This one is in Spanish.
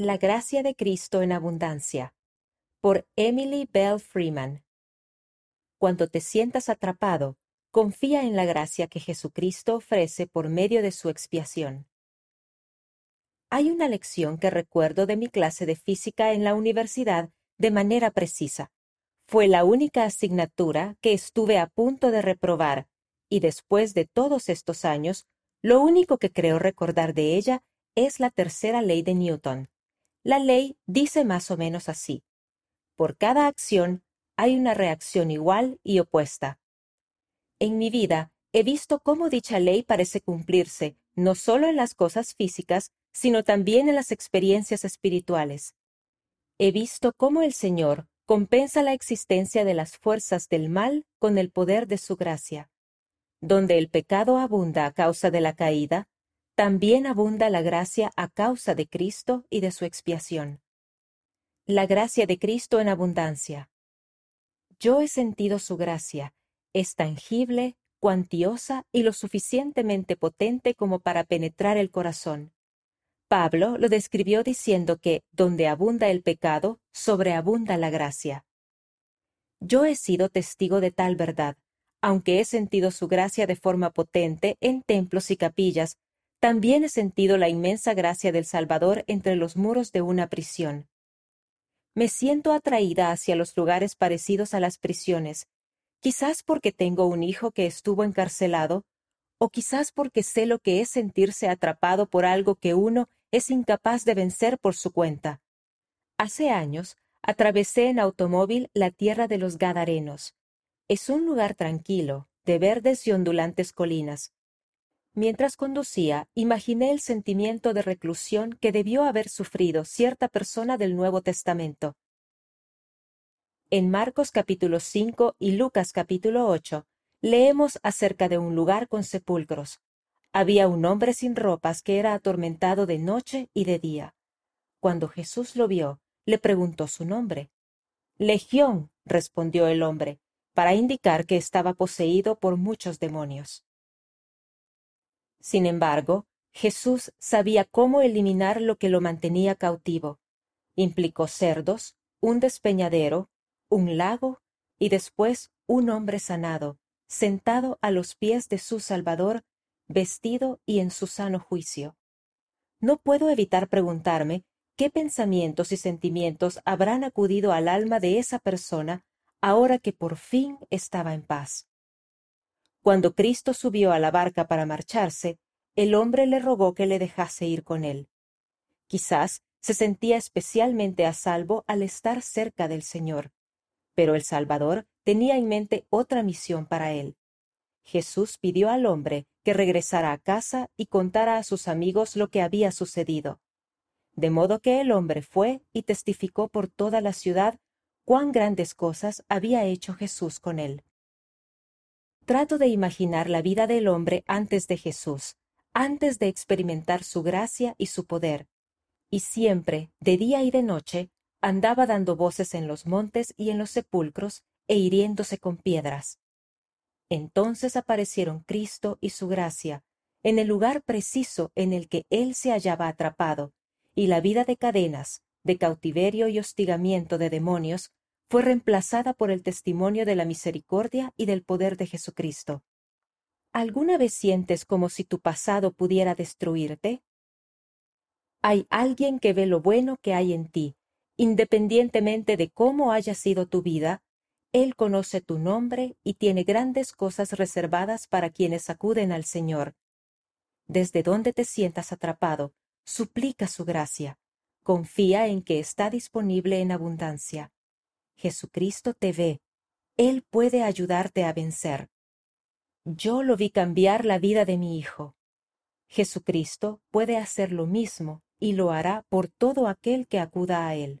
La gracia de Cristo en abundancia por Emily Bell Freeman. Cuando te sientas atrapado, confía en la gracia que Jesucristo ofrece por medio de su expiación. Hay una lección que recuerdo de mi clase de física en la universidad de manera precisa. Fue la única asignatura que estuve a punto de reprobar, y después de todos estos años, lo único que creo recordar de ella es la tercera ley de Newton. La ley dice más o menos así. Por cada acción hay una reacción igual y opuesta. En mi vida he visto cómo dicha ley parece cumplirse no solo en las cosas físicas, sino también en las experiencias espirituales. He visto cómo el Señor compensa la existencia de las fuerzas del mal con el poder de su gracia. Donde el pecado abunda a causa de la caída, también abunda la gracia a causa de Cristo y de su expiación. La gracia de Cristo en abundancia. Yo he sentido su gracia, es tangible, cuantiosa y lo suficientemente potente como para penetrar el corazón. Pablo lo describió diciendo que donde abunda el pecado, sobreabunda la gracia. Yo he sido testigo de tal verdad, aunque he sentido su gracia de forma potente en templos y capillas también he sentido la inmensa gracia del Salvador entre los muros de una prisión. Me siento atraída hacia los lugares parecidos a las prisiones, quizás porque tengo un hijo que estuvo encarcelado, o quizás porque sé lo que es sentirse atrapado por algo que uno es incapaz de vencer por su cuenta. Hace años atravesé en automóvil la tierra de los Gadarenos. Es un lugar tranquilo, de verdes y ondulantes colinas. Mientras conducía, imaginé el sentimiento de reclusión que debió haber sufrido cierta persona del Nuevo Testamento. En Marcos capítulo 5 y Lucas capítulo 8 leemos acerca de un lugar con sepulcros. Había un hombre sin ropas que era atormentado de noche y de día. Cuando Jesús lo vio, le preguntó su nombre. Legión, respondió el hombre, para indicar que estaba poseído por muchos demonios. Sin embargo, Jesús sabía cómo eliminar lo que lo mantenía cautivo. Implicó cerdos, un despeñadero, un lago y después un hombre sanado, sentado a los pies de su Salvador, vestido y en su sano juicio. No puedo evitar preguntarme qué pensamientos y sentimientos habrán acudido al alma de esa persona ahora que por fin estaba en paz. Cuando Cristo subió a la barca para marcharse, el hombre le rogó que le dejase ir con él. Quizás se sentía especialmente a salvo al estar cerca del Señor, pero el Salvador tenía en mente otra misión para él. Jesús pidió al hombre que regresara a casa y contara a sus amigos lo que había sucedido. De modo que el hombre fue y testificó por toda la ciudad cuán grandes cosas había hecho Jesús con él trato de imaginar la vida del hombre antes de Jesús, antes de experimentar su gracia y su poder. Y siempre, de día y de noche, andaba dando voces en los montes y en los sepulcros e hiriéndose con piedras. Entonces aparecieron Cristo y su gracia, en el lugar preciso en el que él se hallaba atrapado, y la vida de cadenas, de cautiverio y hostigamiento de demonios fue reemplazada por el testimonio de la misericordia y del poder de Jesucristo. ¿Alguna vez sientes como si tu pasado pudiera destruirte? Hay alguien que ve lo bueno que hay en ti, independientemente de cómo haya sido tu vida, Él conoce tu nombre y tiene grandes cosas reservadas para quienes acuden al Señor. Desde donde te sientas atrapado, suplica su gracia. Confía en que está disponible en abundancia. Jesucristo te ve. Él puede ayudarte a vencer. Yo lo vi cambiar la vida de mi hijo. Jesucristo puede hacer lo mismo y lo hará por todo aquel que acuda a Él.